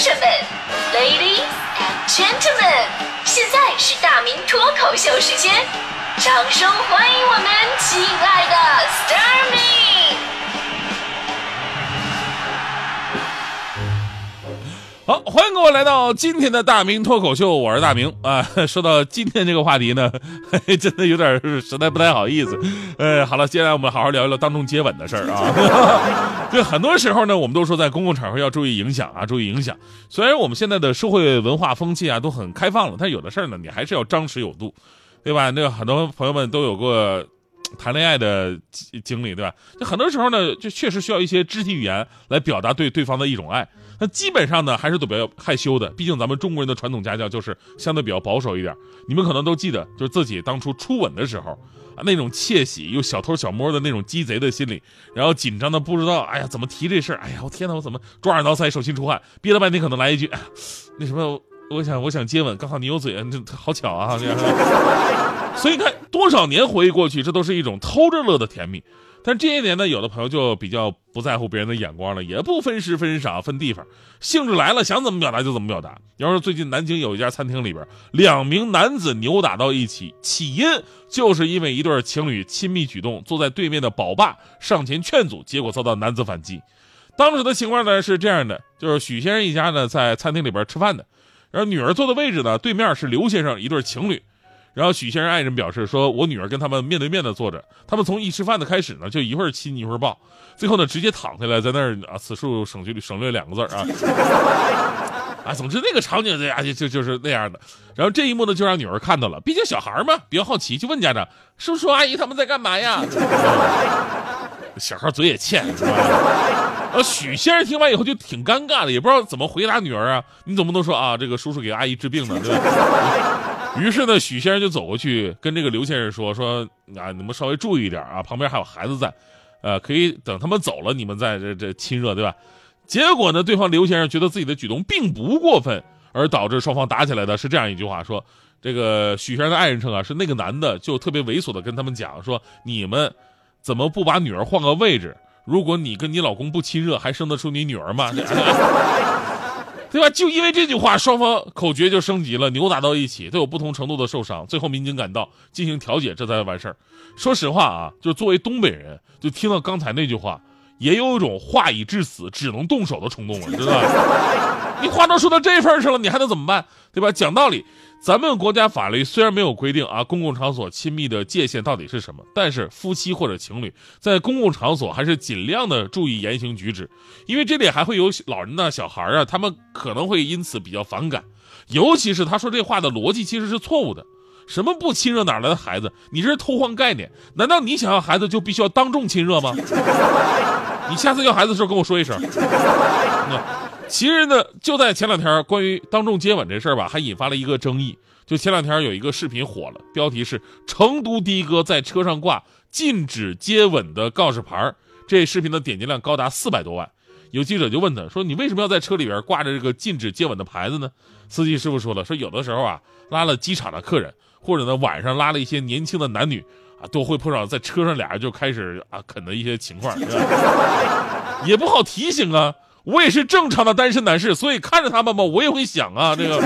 生们，Ladies and Gentlemen，现在是大明脱口秀时间，掌声欢迎我们亲爱的 s t a r m y 好，欢迎各位来到今天的大明脱口秀，我是大明啊。说到今天这个话题呢，真的有点实在不太好意思。呃，好了，接下来我们好好聊一聊当众接吻的事儿啊。就很多时候呢，我们都说在公共场合要注意影响啊，注意影响。虽然我们现在的社会文化风气啊都很开放了，但有的事儿呢，你还是要张弛有度，对吧？那个很多朋友们都有过。谈恋爱的经经历，对吧？就很多时候呢，就确实需要一些肢体语言来表达对对方的一种爱。那基本上呢，还是都比较害羞的。毕竟咱们中国人的传统家教就是相对比较保守一点。你们可能都记得，就是自己当初初吻的时候啊，那种窃喜又小偷小摸的那种鸡贼的心理，然后紧张的不知道，哎呀，怎么提这事儿？哎呀，我天哪，我怎么抓耳挠腮、手心出汗？憋了半天，可能来一句，那什么，我想我想接吻，刚好你有嘴，这好巧啊！所以你看，多少年回忆过去，这都是一种偷着乐的甜蜜。但这些年呢，有的朋友就比较不在乎别人的眼光了，也不分时分赏分地方，兴致来了想怎么表达就怎么表达。要说最近南京有一家餐厅里边，两名男子扭打到一起，起因就是因为一对情侣亲密举动，坐在对面的宝爸上前劝阻，结果遭到男子反击。当时的情况呢是这样的，就是许先生一家呢在餐厅里边吃饭的，然后女儿坐的位置呢对面是刘先生一对情侣。然后许先生爱人表示说：“我女儿跟他们面对面的坐着，他们从一吃饭的开始呢，就一会儿亲一会儿抱，最后呢直接躺下来在那儿啊，此处省去省略两个字啊，啊，总之那个场景这呀就就就是那样的。然后这一幕呢就让女儿看到了，毕竟小孩嘛比较好奇，就问家长：叔叔阿姨他们在干嘛呀？小孩嘴也欠，是吧？然后许先生听完以后就挺尴尬的，也不知道怎么回答女儿啊。你总不能说啊，这个叔叔给阿姨治病呢，对吧？”于是呢，许先生就走过去跟这个刘先生说：“说啊，你们稍微注意一点啊，旁边还有孩子在，呃，可以等他们走了，你们再这这亲热，对吧？”结果呢，对方刘先生觉得自己的举动并不过分，而导致双方打起来的是这样一句话：说这个许先生的爱人称啊，是那个男的就特别猥琐的跟他们讲说：“你们怎么不把女儿换个位置？如果你跟你老公不亲热，还生得出你女儿吗？” 对吧？就因为这句话，双方口诀就升级了，扭打到一起，都有不同程度的受伤。最后民警赶到进行调解，这才完事儿。说实话啊，就作为东北人，就听到刚才那句话，也有一种话已至死，只能动手的冲动了，知道吧？你话都说到这份上了，你还能怎么办？对吧？讲道理。咱们国家法律虽然没有规定啊，公共场所亲密的界限到底是什么，但是夫妻或者情侣在公共场所还是尽量的注意言行举止，因为这里还会有老人呐、小孩啊，他们可能会因此比较反感。尤其是他说这话的逻辑其实是错误的，什么不亲热哪来的孩子？你这是偷换概念？难道你想要孩子就必须要当众亲热吗？你下次要孩子的时候跟我说一声。其实呢，就在前两天，关于当众接吻这事儿吧，还引发了一个争议。就前两天有一个视频火了，标题是“成都的哥在车上挂禁止接吻的告示牌”。这视频的点击量高达四百多万。有记者就问他说：“你为什么要在车里边挂着这个禁止接吻的牌子呢？”司机师傅说了：“说有的时候啊，拉了机场的客人，或者呢晚上拉了一些年轻的男女啊，都会碰上在车上俩人就开始啊啃的一些情况，也不好提醒啊。”我也是正常的单身男士，所以看着他们吧，我也会想啊，这个。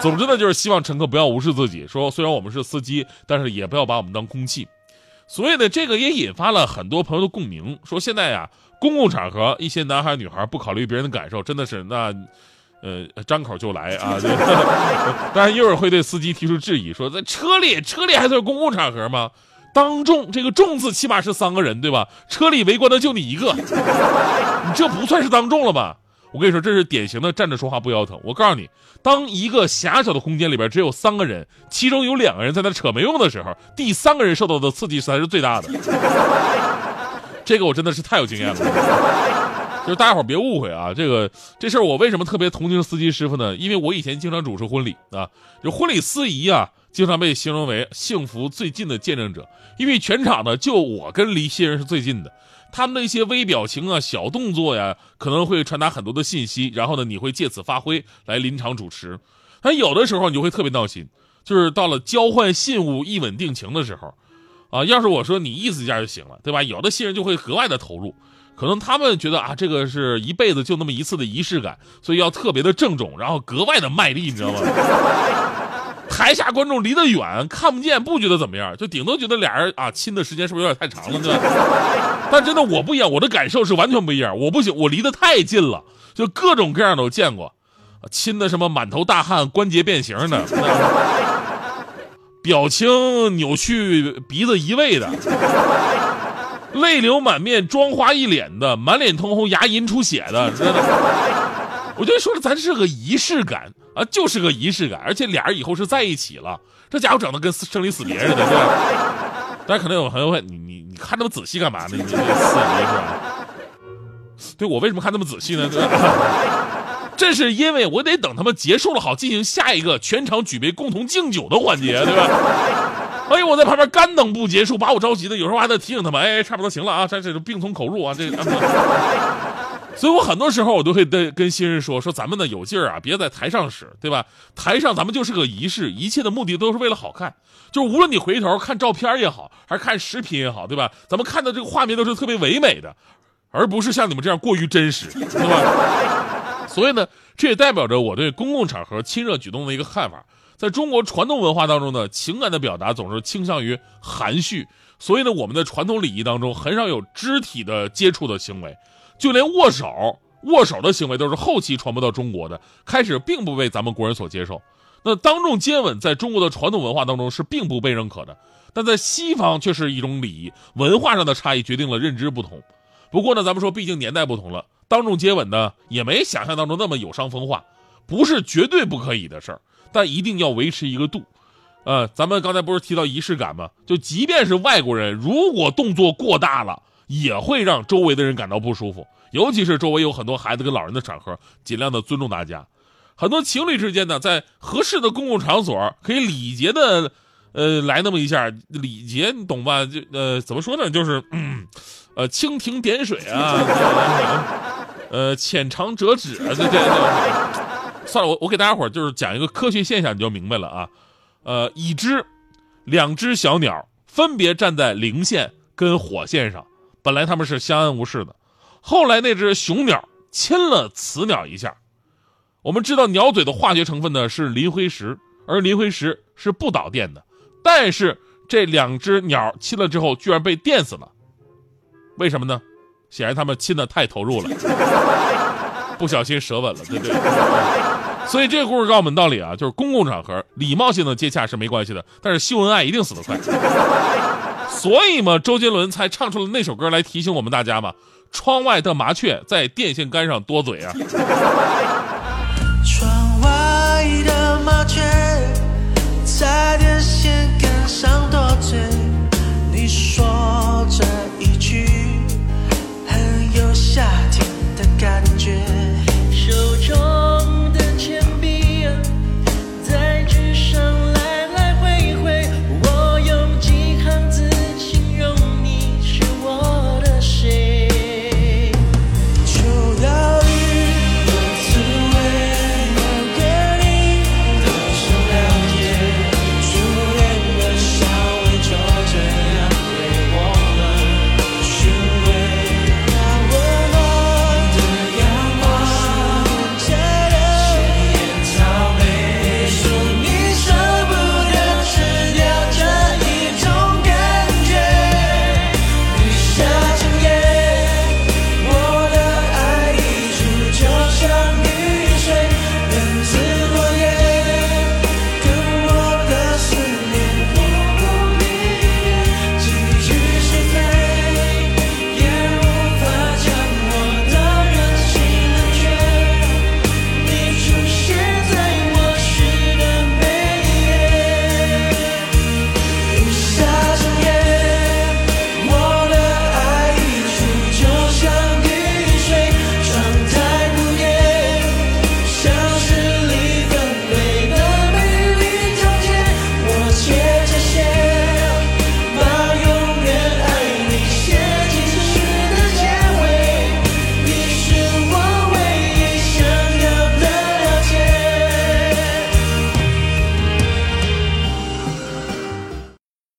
总之呢，就是希望乘客不要无视自己。说虽然我们是司机，但是也不要把我们当空气。所以呢，这个也引发了很多朋友的共鸣。说现在呀，公共场合一些男孩女孩不考虑别人的感受，真的是那，呃，张口就来啊。当然，一会儿会对司机提出质疑，说在车里，车里还算公共场合吗？当众，这个众字起码是三个人，对吧？车里围观的就你一个，你这不算是当众了吧？我跟你说，这是典型的站着说话不腰疼。我告诉你，当一个狭小的空间里边只有三个人，其中有两个人在那扯没用的时候，第三个人受到的刺激才是最大的。这个我真的是太有经验了。就是大家伙别误会啊，这个这事儿我为什么特别同情司机师傅呢？因为我以前经常主持婚礼啊，就婚礼司仪啊。经常被形容为幸福最近的见证者，因为全场呢就我跟离新人是最近的，他们的一些微表情啊、小动作呀，可能会传达很多的信息，然后呢你会借此发挥来临场主持。但有的时候你就会特别闹心，就是到了交换信物、一吻定情的时候，啊，要是我说你意思一下就行了，对吧？有的新人就会格外的投入，可能他们觉得啊，这个是一辈子就那么一次的仪式感，所以要特别的郑重，然后格外的卖力，你知道吗？台下观众离得远，看不见，不觉得怎么样，就顶多觉得俩人啊亲的时间是不是有点太长了，对吧？但真的我不一样，我的感受是完全不一样。我不行，我离得太近了，就各种各样的我见过，亲的什么满头大汗、关节变形的，表情扭曲、鼻子移位的，泪流满面、妆花一脸的，满脸通红、牙龈出血的。我就说了，咱是个仪式感啊，就是个仪式感，而且俩人以后是在一起了，这家伙整的跟生离死别似的，对吧？大家可能有朋友问你，你你看那么仔细干嘛呢？你这撕离是吧？对我为什么看那么仔细呢？对吧？这是因为我得等他们结束了，好进行下一个全场举杯共同敬酒的环节，对吧？哎呦，我在旁边干等不结束，把我着急的，有时候还得提醒他们，哎，差不多行了啊，这这病从口入啊，这。所以我很多时候我都会跟跟新人说说咱们呢有劲儿啊，别在台上使，对吧？台上咱们就是个仪式，一切的目的都是为了好看。就无论你回头看照片也好，还是看视频也好，对吧？咱们看的这个画面都是特别唯美的，而不是像你们这样过于真实，对吧？所以呢，这也代表着我对公共场合亲热举动的一个看法。在中国传统文化当中呢，情感的表达总是倾向于含蓄，所以呢，我们的传统礼仪当中很少有肢体的接触的行为。就连握手、握手的行为都是后期传播到中国的，开始并不被咱们国人所接受。那当众接吻在中国的传统文化当中是并不被认可的，但在西方却是一种礼仪。文化上的差异决定了认知不同。不过呢，咱们说，毕竟年代不同了，当众接吻呢也没想象当中那么有伤风化，不是绝对不可以的事儿，但一定要维持一个度。呃，咱们刚才不是提到仪式感吗？就即便是外国人，如果动作过大了。也会让周围的人感到不舒服，尤其是周围有很多孩子跟老人的场合，尽量的尊重大家。很多情侣之间呢，在合适的公共场所，可以礼节的，呃，来那么一下礼节，你懂吧？就呃，怎么说呢？就是，嗯，呃，蜻蜓点水啊，呃，浅尝辄止啊，对对对。算了，我我给大家伙儿就是讲一个科学现象，你就明白了啊。呃，已知两只小鸟分别站在零线跟火线上。本来他们是相安无事的，后来那只雄鸟亲了雌鸟一下。我们知道鸟嘴的化学成分呢是磷灰石，而磷灰石是不导电的。但是这两只鸟亲了之后，居然被电死了。为什么呢？显然他们亲的太投入了，不小心舌吻了，对不对？所以这个故事告诉我们道理啊，就是公共场合礼貌性的接洽是没关系的，但是秀恩爱一定死得快。所以嘛，周杰伦才唱出了那首歌来提醒我们大家嘛：窗外的麻雀在电线杆上多嘴啊。